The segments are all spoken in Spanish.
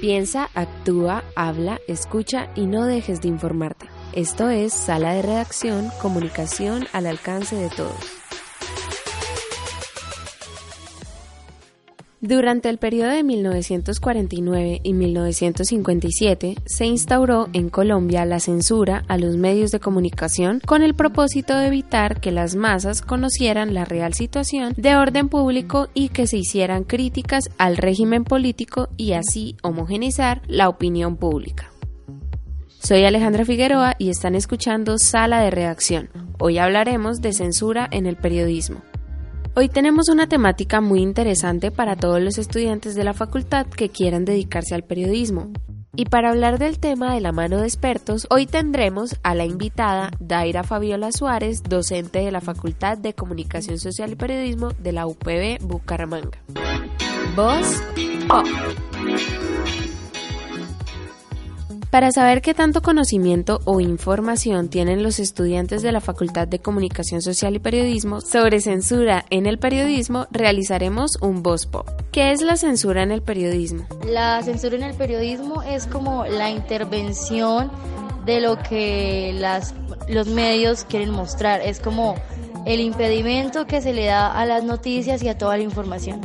Piensa, actúa, habla, escucha y no dejes de informarte. Esto es Sala de Redacción, comunicación al alcance de todos. Durante el periodo de 1949 y 1957 se instauró en Colombia la censura a los medios de comunicación con el propósito de evitar que las masas conocieran la real situación de orden público y que se hicieran críticas al régimen político y así homogenizar la opinión pública. Soy Alejandra Figueroa y están escuchando Sala de Redacción. Hoy hablaremos de censura en el periodismo. Hoy tenemos una temática muy interesante para todos los estudiantes de la facultad que quieran dedicarse al periodismo. Y para hablar del tema de la mano de expertos, hoy tendremos a la invitada Daira Fabiola Suárez, docente de la Facultad de Comunicación Social y Periodismo de la UPB Bucaramanga. Voz Pop. Para saber qué tanto conocimiento o información tienen los estudiantes de la Facultad de Comunicación Social y Periodismo sobre censura en el periodismo, realizaremos un Voz Pop. ¿Qué es la censura en el periodismo? La censura en el periodismo es como la intervención de lo que las, los medios quieren mostrar. Es como el impedimento que se le da a las noticias y a toda la información.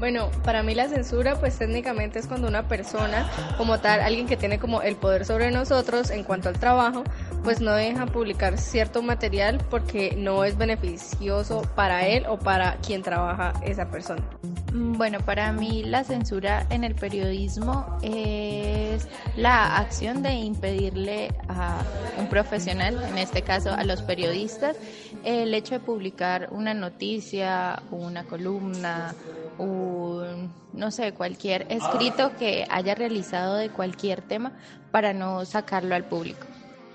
Bueno, para mí la censura pues técnicamente es cuando una persona como tal, alguien que tiene como el poder sobre nosotros en cuanto al trabajo, pues no deja publicar cierto material porque no es beneficioso para él o para quien trabaja esa persona. Mm, bueno, para mí la censura en el periodismo es la acción de impedirle a un profesional, en este caso a los periodistas, el hecho de publicar una noticia, una columna, un, no sé, cualquier escrito que haya realizado de cualquier tema para no sacarlo al público.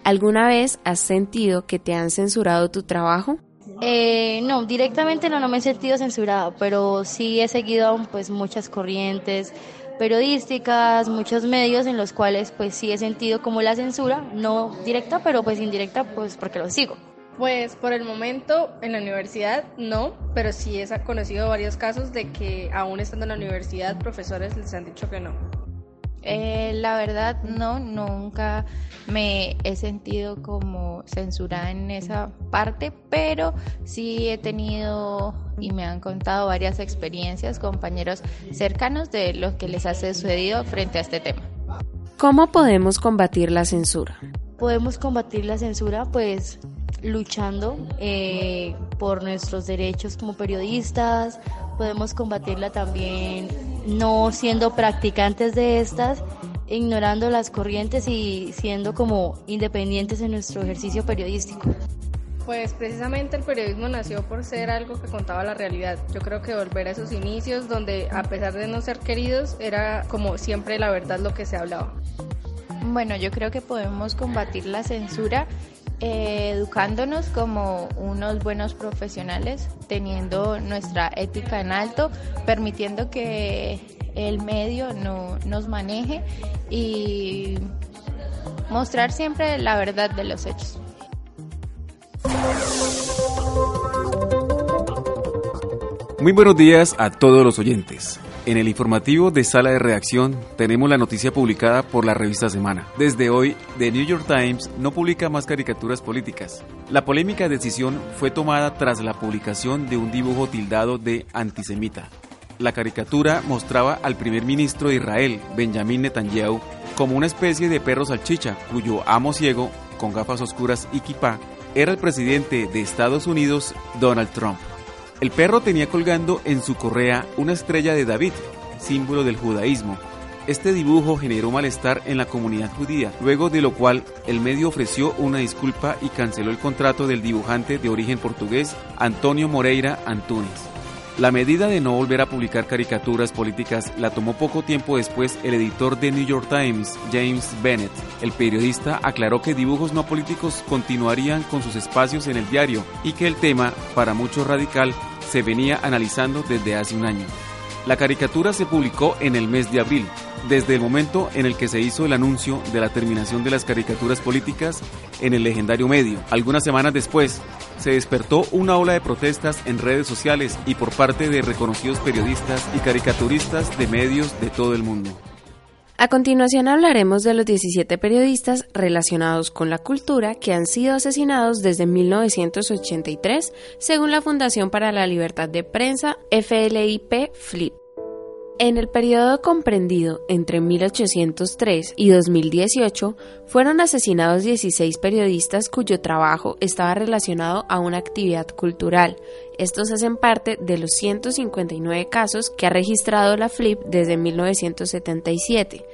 ¿Alguna vez has sentido que te han censurado tu trabajo? Eh, no, directamente no, no me he sentido censurado, pero sí he seguido pues muchas corrientes periodísticas, muchos medios en los cuales pues sí he sentido como la censura, no directa, pero pues indirecta pues porque lo sigo. Pues por el momento en la universidad no, pero sí he conocido varios casos de que aún estando en la universidad profesores les han dicho que no. Eh, la verdad no, nunca me he sentido como censurada en esa parte, pero sí he tenido y me han contado varias experiencias, compañeros cercanos de lo que les ha sucedido frente a este tema. ¿Cómo podemos combatir la censura? Podemos combatir la censura pues luchando eh, por nuestros derechos como periodistas, podemos combatirla también no siendo practicantes de estas, ignorando las corrientes y siendo como independientes en nuestro ejercicio periodístico. Pues precisamente el periodismo nació por ser algo que contaba la realidad. Yo creo que volver a esos inicios donde a pesar de no ser queridos era como siempre la verdad lo que se hablaba. Bueno, yo creo que podemos combatir la censura eh, educándonos como unos buenos profesionales, teniendo nuestra ética en alto, permitiendo que el medio no, nos maneje y mostrar siempre la verdad de los hechos. Muy buenos días a todos los oyentes. En el informativo de Sala de Reacción tenemos la noticia publicada por la revista Semana. Desde hoy, The New York Times no publica más caricaturas políticas. La polémica decisión fue tomada tras la publicación de un dibujo tildado de antisemita. La caricatura mostraba al primer ministro de Israel, Benjamin Netanyahu, como una especie de perro salchicha cuyo amo ciego, con gafas oscuras y kipá, era el presidente de Estados Unidos, Donald Trump. El perro tenía colgando en su correa una estrella de David, símbolo del judaísmo. Este dibujo generó malestar en la comunidad judía, luego de lo cual el medio ofreció una disculpa y canceló el contrato del dibujante de origen portugués Antonio Moreira Antunes. La medida de no volver a publicar caricaturas políticas la tomó poco tiempo después el editor de New York Times, James Bennett. El periodista aclaró que dibujos no políticos continuarían con sus espacios en el diario y que el tema, para muchos radical, se venía analizando desde hace un año. La caricatura se publicó en el mes de abril, desde el momento en el que se hizo el anuncio de la terminación de las caricaturas políticas en el legendario medio. Algunas semanas después, se despertó una ola de protestas en redes sociales y por parte de reconocidos periodistas y caricaturistas de medios de todo el mundo. A continuación hablaremos de los 17 periodistas relacionados con la cultura que han sido asesinados desde 1983, según la Fundación para la Libertad de Prensa, FLIP FLIP. En el periodo comprendido entre 1803 y 2018, fueron asesinados 16 periodistas cuyo trabajo estaba relacionado a una actividad cultural. Estos hacen parte de los 159 casos que ha registrado la FLIP desde 1977.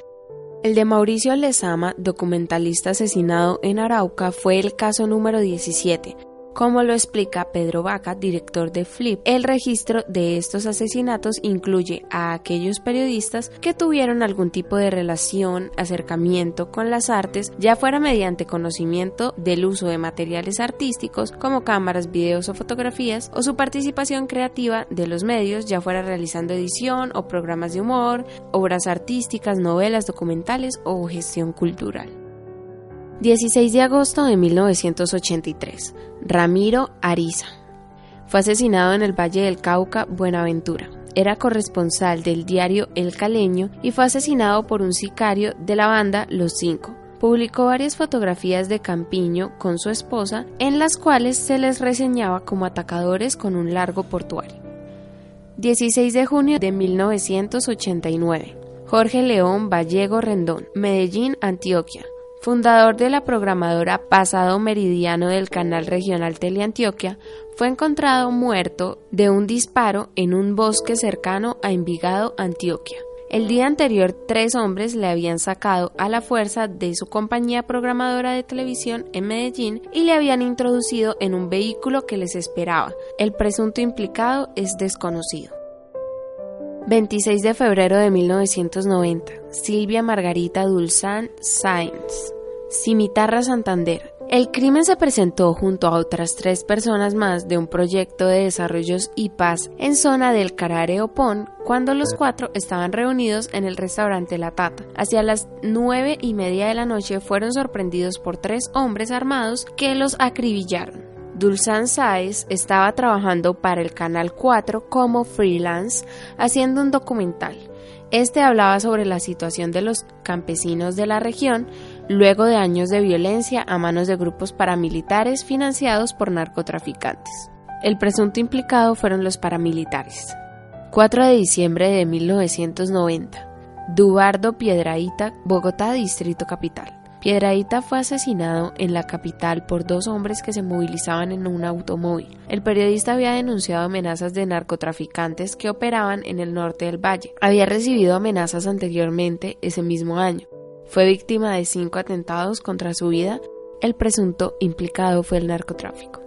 El de Mauricio Lezama, documentalista asesinado en Arauca, fue el caso número 17, como lo explica Pedro Vaca, director de Flip, el registro de estos asesinatos incluye a aquellos periodistas que tuvieron algún tipo de relación, acercamiento con las artes, ya fuera mediante conocimiento del uso de materiales artísticos como cámaras, videos o fotografías, o su participación creativa de los medios, ya fuera realizando edición o programas de humor, obras artísticas, novelas, documentales o gestión cultural. 16 de agosto de 1983. Ramiro Ariza. Fue asesinado en el Valle del Cauca, Buenaventura. Era corresponsal del diario El Caleño y fue asesinado por un sicario de la banda Los Cinco. Publicó varias fotografías de Campiño con su esposa, en las cuales se les reseñaba como atacadores con un largo portuario. 16 de junio de 1989. Jorge León Vallego Rendón, Medellín, Antioquia fundador de la programadora Pasado Meridiano del canal regional Teleantioquia, fue encontrado muerto de un disparo en un bosque cercano a Envigado, Antioquia. El día anterior, tres hombres le habían sacado a la fuerza de su compañía programadora de televisión en Medellín y le habían introducido en un vehículo que les esperaba. El presunto implicado es desconocido. 26 de febrero de 1990. Silvia Margarita Dulzán Sáenz. Cimitarra Santander. El crimen se presentó junto a otras tres personas más de un proyecto de desarrollos y paz en zona del Carare Opón cuando los cuatro estaban reunidos en el restaurante La Tata. Hacia las nueve y media de la noche fueron sorprendidos por tres hombres armados que los acribillaron. Dulzan Sáez estaba trabajando para el Canal 4 como freelance haciendo un documental. Este hablaba sobre la situación de los campesinos de la región luego de años de violencia a manos de grupos paramilitares financiados por narcotraficantes. El presunto implicado fueron los paramilitares. 4 de diciembre de 1990. Dubardo Piedraíta, Bogotá, Distrito Capital. Piedraíta fue asesinado en la capital por dos hombres que se movilizaban en un automóvil. El periodista había denunciado amenazas de narcotraficantes que operaban en el norte del valle. Había recibido amenazas anteriormente ese mismo año. Fue víctima de cinco atentados contra su vida. El presunto implicado fue el narcotráfico.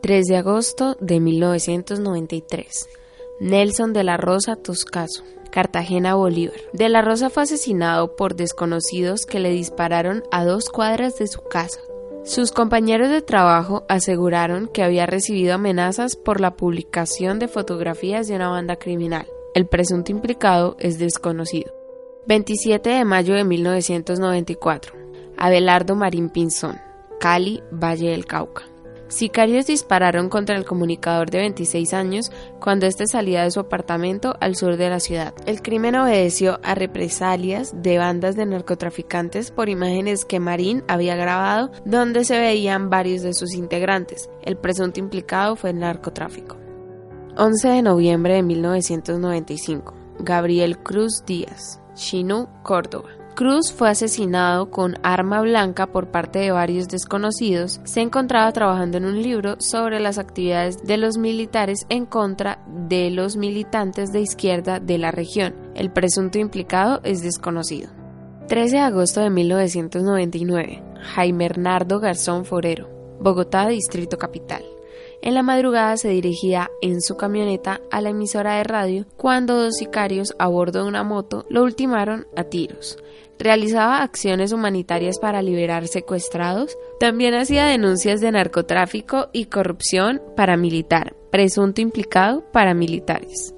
3 de agosto de 1993. Nelson de la Rosa Toscaso. Cartagena, Bolívar. De la Rosa fue asesinado por desconocidos que le dispararon a dos cuadras de su casa. Sus compañeros de trabajo aseguraron que había recibido amenazas por la publicación de fotografías de una banda criminal. El presunto implicado es desconocido. 27 de mayo de 1994. Abelardo Marín Pinzón, Cali, Valle del Cauca. Sicarios dispararon contra el comunicador de 26 años cuando éste salía de su apartamento al sur de la ciudad. El crimen obedeció a represalias de bandas de narcotraficantes por imágenes que Marín había grabado donde se veían varios de sus integrantes. El presunto implicado fue el narcotráfico. 11 de noviembre de 1995. Gabriel Cruz Díaz, Chinú, Córdoba. Cruz fue asesinado con arma blanca por parte de varios desconocidos. Se encontraba trabajando en un libro sobre las actividades de los militares en contra de los militantes de izquierda de la región. El presunto implicado es desconocido. 13 de agosto de 1999. Jaime Hernardo Garzón Forero, Bogotá, Distrito Capital. En la madrugada se dirigía en su camioneta a la emisora de radio cuando dos sicarios a bordo de una moto lo ultimaron a tiros. Realizaba acciones humanitarias para liberar secuestrados. También hacía denuncias de narcotráfico y corrupción paramilitar, presunto implicado paramilitares.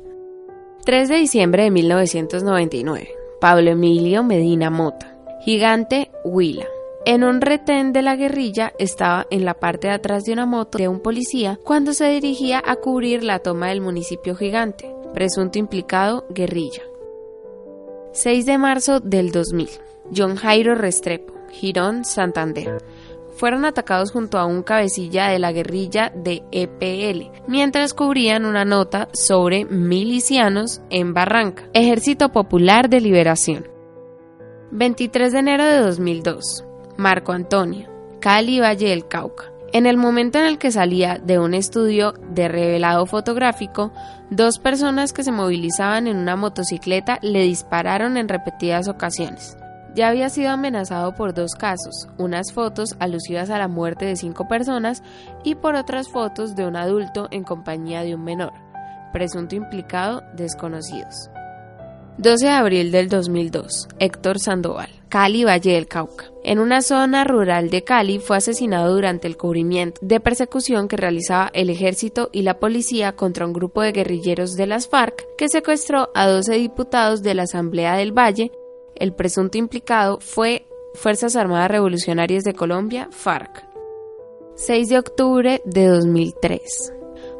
3 de diciembre de 1999. Pablo Emilio Medina Mota. Gigante Huila. En un retén de la guerrilla estaba en la parte de atrás de una moto de un policía cuando se dirigía a cubrir la toma del municipio gigante. Presunto implicado, guerrilla. 6 de marzo del 2000. John Jairo Restrepo, Girón, Santander. Fueron atacados junto a un cabecilla de la guerrilla de EPL, mientras cubrían una nota sobre milicianos en Barranca, Ejército Popular de Liberación. 23 de enero de 2002. Marco Antonio, Cali Valle del Cauca. En el momento en el que salía de un estudio de revelado fotográfico, dos personas que se movilizaban en una motocicleta le dispararon en repetidas ocasiones. Ya había sido amenazado por dos casos, unas fotos alusivas a la muerte de cinco personas y por otras fotos de un adulto en compañía de un menor, presunto implicado desconocidos. 12 de abril del 2002. Héctor Sandoval, Cali, Valle del Cauca. En una zona rural de Cali fue asesinado durante el cubrimiento de persecución que realizaba el ejército y la policía contra un grupo de guerrilleros de las FARC que secuestró a 12 diputados de la Asamblea del Valle. El presunto implicado fue Fuerzas Armadas Revolucionarias de Colombia, FARC. 6 de octubre de 2003.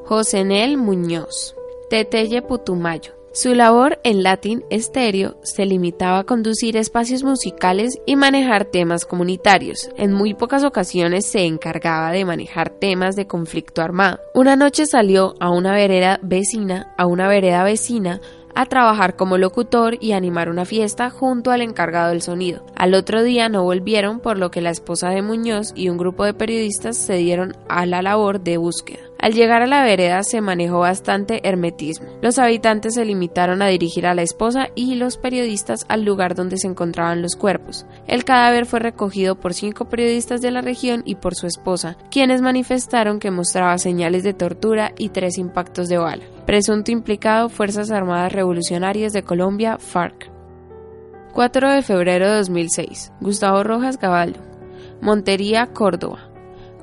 José Nel Muñoz, Teteye Putumayo, su labor en Latin Stereo se limitaba a conducir espacios musicales y manejar temas comunitarios. En muy pocas ocasiones se encargaba de manejar temas de conflicto armado. Una noche salió a una vereda vecina, a una vereda vecina, a trabajar como locutor y animar una fiesta junto al encargado del sonido. Al otro día no volvieron, por lo que la esposa de Muñoz y un grupo de periodistas se dieron a la labor de búsqueda. Al llegar a la vereda se manejó bastante hermetismo. Los habitantes se limitaron a dirigir a la esposa y los periodistas al lugar donde se encontraban los cuerpos. El cadáver fue recogido por cinco periodistas de la región y por su esposa, quienes manifestaron que mostraba señales de tortura y tres impactos de bala. Presunto implicado Fuerzas Armadas Revolucionarias de Colombia, FARC. 4 de febrero de 2006. Gustavo Rojas Gaballo. Montería, Córdoba.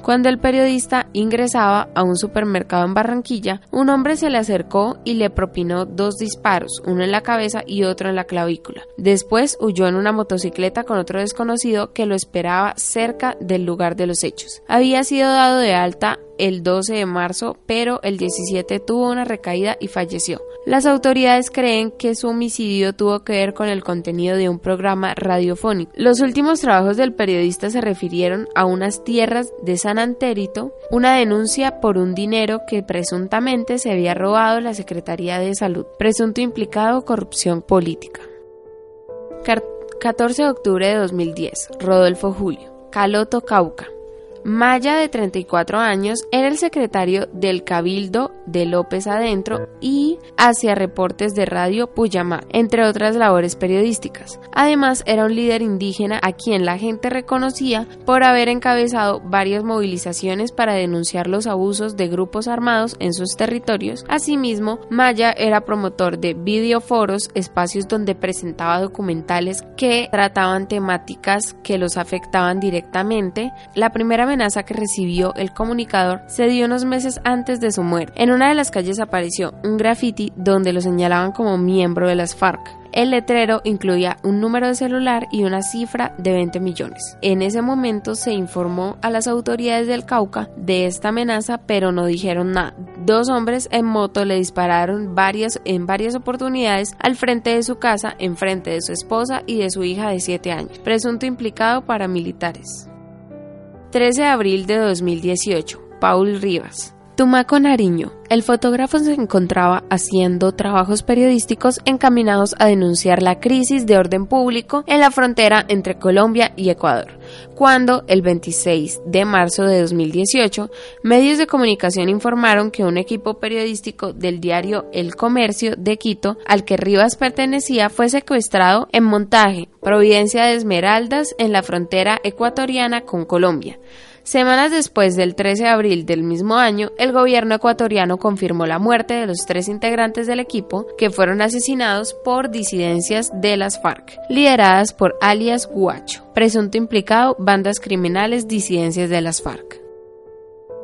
Cuando el periodista ingresaba a un supermercado en Barranquilla, un hombre se le acercó y le propinó dos disparos, uno en la cabeza y otro en la clavícula. Después huyó en una motocicleta con otro desconocido que lo esperaba cerca del lugar de los hechos. Había sido dado de alta el 12 de marzo, pero el 17 tuvo una recaída y falleció. Las autoridades creen que su homicidio tuvo que ver con el contenido de un programa radiofónico. Los últimos trabajos del periodista se refirieron a unas tierras de San Antérito, una denuncia por un dinero que presuntamente se había robado la Secretaría de Salud, presunto implicado corrupción política. 14 de octubre de 2010, Rodolfo Julio, Caloto Cauca. Maya, de 34 años, era el secretario del Cabildo de López Adentro y hacía reportes de radio Puyamá, entre otras labores periodísticas. Además, era un líder indígena a quien la gente reconocía por haber encabezado varias movilizaciones para denunciar los abusos de grupos armados en sus territorios. Asimismo, Maya era promotor de videoforos, espacios donde presentaba documentales que trataban temáticas que los afectaban directamente. La primera amenaza que recibió el comunicador se dio unos meses antes de su muerte. En una de las calles apareció un graffiti donde lo señalaban como miembro de las FARC. El letrero incluía un número de celular y una cifra de 20 millones. En ese momento se informó a las autoridades del Cauca de esta amenaza, pero no dijeron nada. Dos hombres en moto le dispararon varias, en varias oportunidades al frente de su casa, en frente de su esposa y de su hija de 7 años. Presunto implicado paramilitares. 13 de abril de 2018. Paul Rivas. Tumaco Nariño. El fotógrafo se encontraba haciendo trabajos periodísticos encaminados a denunciar la crisis de orden público en la frontera entre Colombia y Ecuador, cuando el 26 de marzo de 2018 medios de comunicación informaron que un equipo periodístico del diario El Comercio de Quito, al que Rivas pertenecía, fue secuestrado en montaje Providencia de Esmeraldas en la frontera ecuatoriana con Colombia. Semanas después del 13 de abril del mismo año, el gobierno ecuatoriano confirmó la muerte de los tres integrantes del equipo que fueron asesinados por disidencias de las FARC, lideradas por alias Guacho, presunto implicado bandas criminales disidencias de las FARC.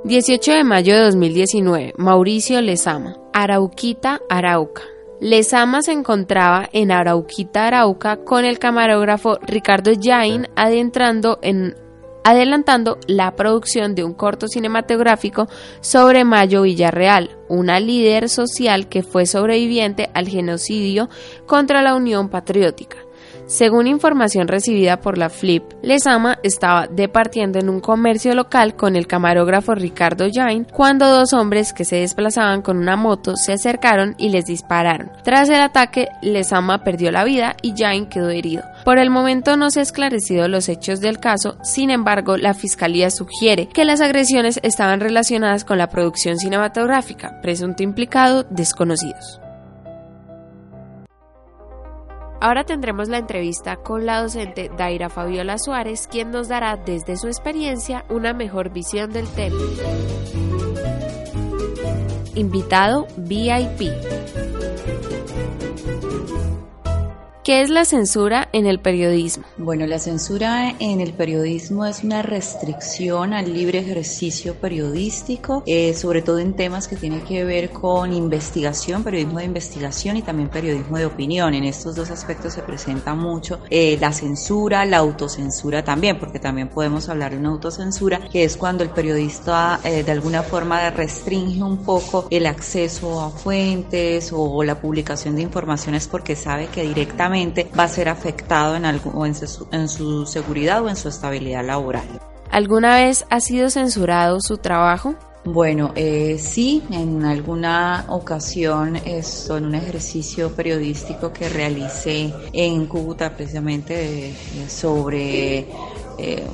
18 de mayo de 2019, Mauricio Lezama, Arauquita, Arauca. Lezama se encontraba en Arauquita, Arauca con el camarógrafo Ricardo Jain adentrando en adelantando la producción de un corto cinematográfico sobre Mayo Villarreal, una líder social que fue sobreviviente al genocidio contra la Unión Patriótica. Según información recibida por la Flip, Lesama estaba departiendo en un comercio local con el camarógrafo Ricardo Jain cuando dos hombres que se desplazaban con una moto se acercaron y les dispararon. Tras el ataque, Lesama perdió la vida y Jain quedó herido. Por el momento no se ha esclarecido los hechos del caso, sin embargo, la fiscalía sugiere que las agresiones estaban relacionadas con la producción cinematográfica, presunto implicado desconocidos. Ahora tendremos la entrevista con la docente Daira Fabiola Suárez, quien nos dará desde su experiencia una mejor visión del tema. Invitado VIP. ¿Qué es la censura en el periodismo? Bueno, la censura en el periodismo es una restricción al libre ejercicio periodístico, eh, sobre todo en temas que tienen que ver con investigación, periodismo de investigación y también periodismo de opinión. En estos dos aspectos se presenta mucho eh, la censura, la autocensura también, porque también podemos hablar de una autocensura, que es cuando el periodista eh, de alguna forma restringe un poco el acceso a fuentes o la publicación de informaciones porque sabe que directamente va a ser afectado en, algo, en, su, en su seguridad o en su estabilidad laboral. ¿Alguna vez ha sido censurado su trabajo? Bueno, eh, sí, en alguna ocasión es en un ejercicio periodístico que realicé en Cúcuta precisamente sobre eh,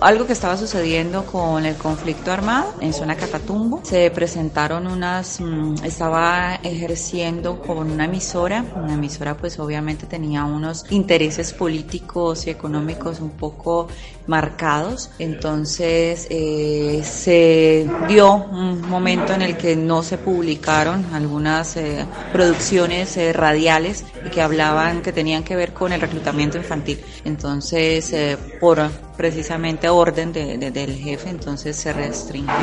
algo que estaba sucediendo con el conflicto armado en zona Catatumbo. Se presentaron unas, mm, estaba ejerciendo con una emisora, una emisora pues obviamente tenía unos intereses políticos y económicos un poco marcados, entonces eh, se dio un momento en el que no se publicaron algunas eh, producciones radiales que hablaban, que tenían que ver con el reclutamiento infantil. Entonces, por precisamente orden del jefe, entonces se restringió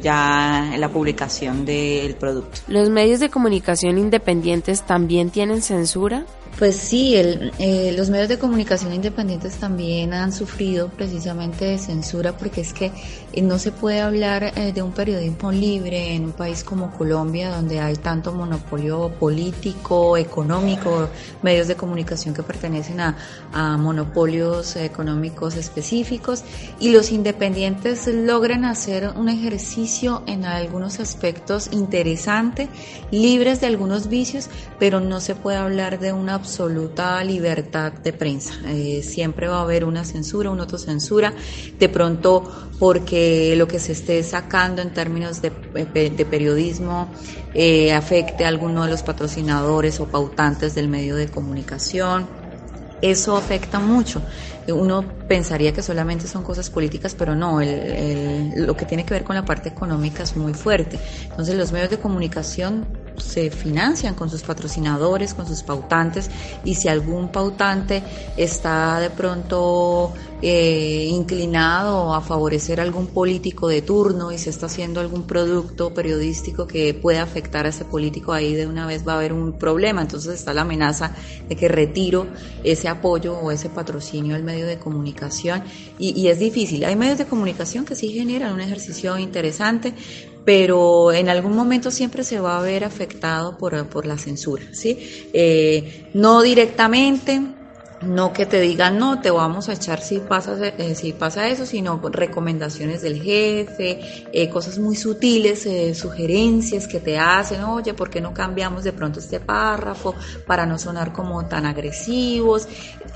ya la publicación del producto. ¿Los medios de comunicación independientes también tienen censura? Pues sí, el, eh, los medios de comunicación independientes también han sufrido precisamente de censura porque es que eh, no se puede hablar eh, de un periodismo libre en un país como Colombia donde hay tanto monopolio político, económico, medios de comunicación que pertenecen a, a monopolios económicos específicos y los independientes logran hacer un ejercicio en algunos aspectos interesante, libres de algunos vicios, pero no se puede hablar de una absoluta libertad de prensa. Eh, siempre va a haber una censura, una autocensura, de pronto porque lo que se esté sacando en términos de, de periodismo eh, afecte a alguno de los patrocinadores o pautantes del medio de comunicación. Eso afecta mucho. Uno pensaría que solamente son cosas políticas, pero no, lo que tiene que ver con la parte económica es muy fuerte. Entonces los medios de comunicación se financian con sus patrocinadores, con sus pautantes, y si algún pautante está de pronto eh, inclinado a favorecer algún político de turno y se está haciendo algún producto periodístico que pueda afectar a ese político, ahí de una vez va a haber un problema. Entonces está la amenaza de que retiro ese apoyo o ese patrocinio al medio de comunicación y, y es difícil. Hay medios de comunicación que sí generan un ejercicio interesante, pero en algún momento siempre se va a ver afectado por, por la censura, ¿sí? Eh, no directamente, no que te digan no, te vamos a echar si pasa, eh, si pasa eso, sino recomendaciones del jefe, eh, cosas muy sutiles, eh, sugerencias que te hacen, oye, ¿por qué no cambiamos de pronto este párrafo para no sonar como tan agresivos?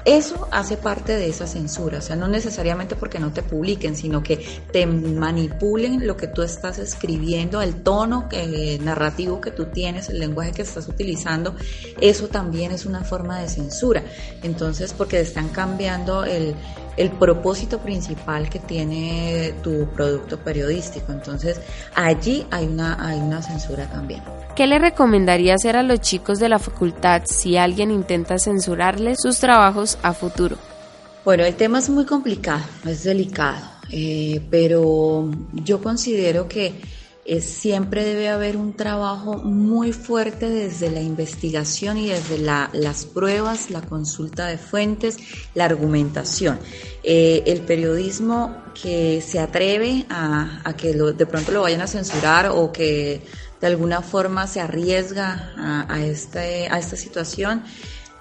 Eso hace parte de esa censura, o sea, no necesariamente porque no te publiquen, sino que te manipulen lo que tú estás escribiendo, el tono narrativo que tú tienes, el lenguaje que estás utilizando, eso también es una forma de censura. Entonces, Entonces, porque están cambiando el, el propósito principal que tiene tu producto periodístico. Entonces, allí hay una, hay una censura también. ¿Qué le recomendaría hacer a los chicos de la facultad si alguien intenta censurarles sus trabajos a futuro? Bueno, el tema es muy complicado, es delicado, eh, pero yo considero que siempre debe haber un trabajo muy fuerte desde la investigación y desde las pruebas, la consulta de fuentes, la argumentación. Eh, el periodismo que se atreve a, que de pronto lo vayan a censurar o que de alguna forma se arriesga a, este, a esta situación,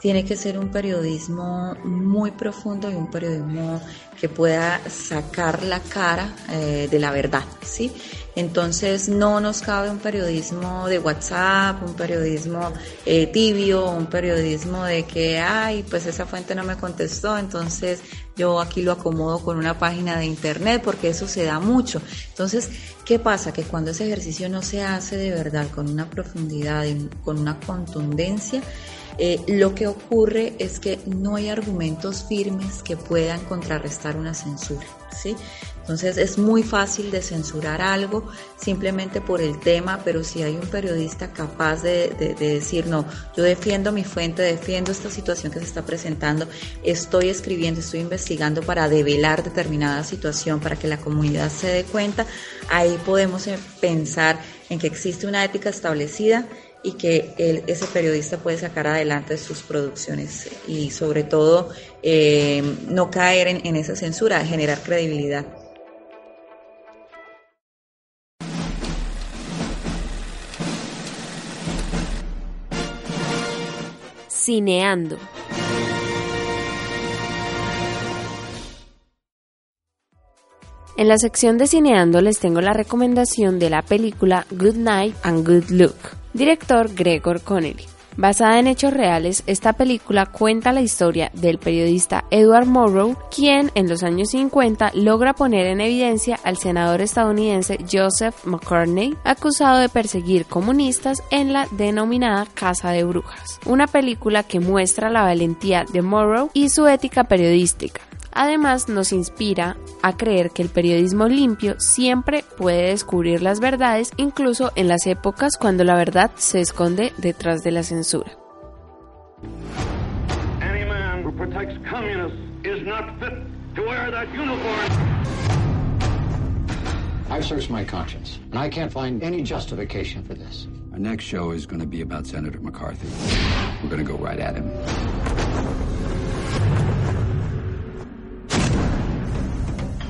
tiene que ser un periodismo muy profundo y un periodismo que pueda sacar la cara eh, de la verdad, ¿sí? Entonces no nos cabe un periodismo de WhatsApp, un periodismo eh, tibio, un periodismo de que, ay, pues esa fuente no me contestó, entonces yo aquí lo acomodo con una página de internet porque eso se da mucho. Entonces, ¿qué pasa? Que cuando ese ejercicio no se hace de verdad, con una profundidad, con una contundencia, eh, lo que ocurre es que no hay argumentos firmes que puedan contrarrestar una censura, ¿sí? Entonces es muy fácil de censurar algo simplemente por el tema, pero si hay un periodista capaz de, de, decir, no, yo defiendo mi fuente, defiendo esta situación que se está presentando, estoy escribiendo, estoy investigando para develar determinada situación, para que la comunidad se dé cuenta, ahí podemos eh, pensar en que existe una ética establecida y que ese periodista puede sacar adelante sus producciones y sobre todo eh, no caer en, en esa censura, generar credibilidad. Cineando. En la sección de Cineando les tengo la recomendación de la película Good Night and Good Look, director Gregor Connelly. Basada en hechos reales, esta película cuenta la historia del periodista Edward Morrow, quien en los años 50 logra poner en evidencia al senador estadounidense Joseph McCartney, acusado de perseguir comunistas en la denominada Casa de Brujas. Una película que muestra la valentía de Morrow y su ética periodística, Además, nos inspira a creer que el periodismo limpio siempre puede descubrir las verdades, incluso en las épocas cuando la verdad se esconde detrás de la censura. Any man who protects communists is not fit to wear that uniform. I've searched my conscience, and I can't find any justification for this. Our next show is going to be about Senator McCarthy. We're going to go right at him.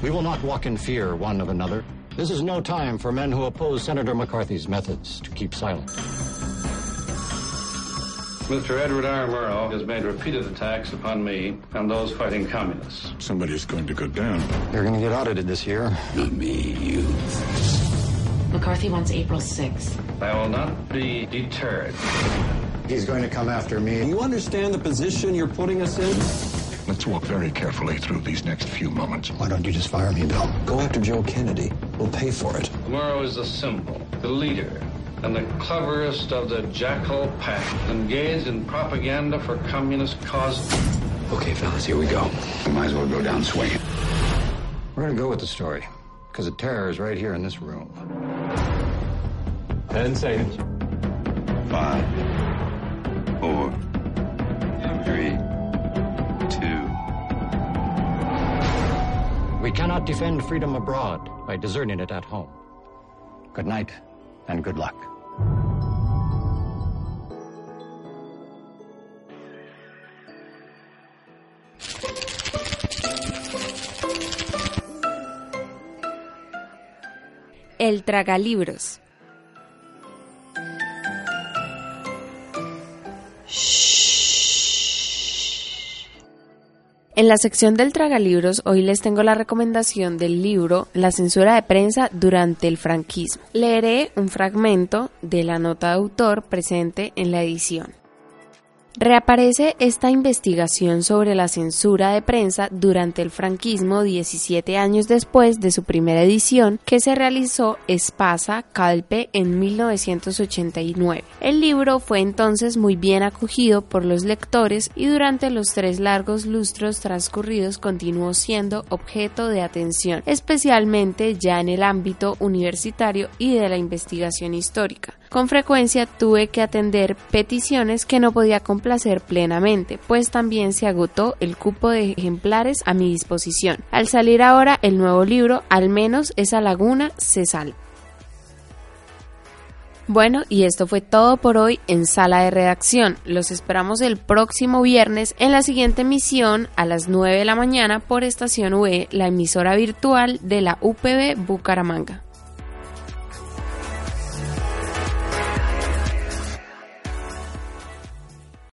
We will not walk in fear one of another. This is no time for men who oppose Senator McCarthy's methods to keep silent. Mr. Edward R. Murrow has made repeated attacks upon me and those fighting communists. Somebody's going to go down. You're going to get audited this year. Not me, you. McCarthy wants April 6th. I will not be deterred. He's going to come after me. You understand the position you're putting us in? Let's walk very carefully through these next few moments. Why don't you just fire me, Bill? Go after Joe Kennedy. We'll pay for it. Tomorrow is the symbol, the leader, and the cleverest of the jackal pack, engaged in propaganda for communist causes. Okay, fellas, here we go. We might as well go down swinging. We're gonna go with the story, because the terror is right here in this room. Ten seconds. Five, four, We cannot defend freedom abroad by deserting it at home. Good night and good luck. El tragalibros. En la sección del tragalibros hoy les tengo la recomendación del libro La censura de prensa durante el franquismo. Leeré un fragmento de la nota de autor presente en la edición. Reaparece esta investigación sobre la censura de prensa durante el franquismo 17 años después de su primera edición que se realizó Espasa Calpe en 1989. El libro fue entonces muy bien acogido por los lectores y durante los tres largos lustros transcurridos continuó siendo objeto de atención, especialmente ya en el ámbito universitario y de la investigación histórica. Con frecuencia tuve que atender peticiones que no podía complacer plenamente, pues también se agotó el cupo de ejemplares a mi disposición. Al salir ahora el nuevo libro, al menos esa laguna se salva. Bueno, y esto fue todo por hoy en Sala de Redacción. Los esperamos el próximo viernes en la siguiente emisión a las 9 de la mañana por Estación UE, la emisora virtual de la UPB Bucaramanga.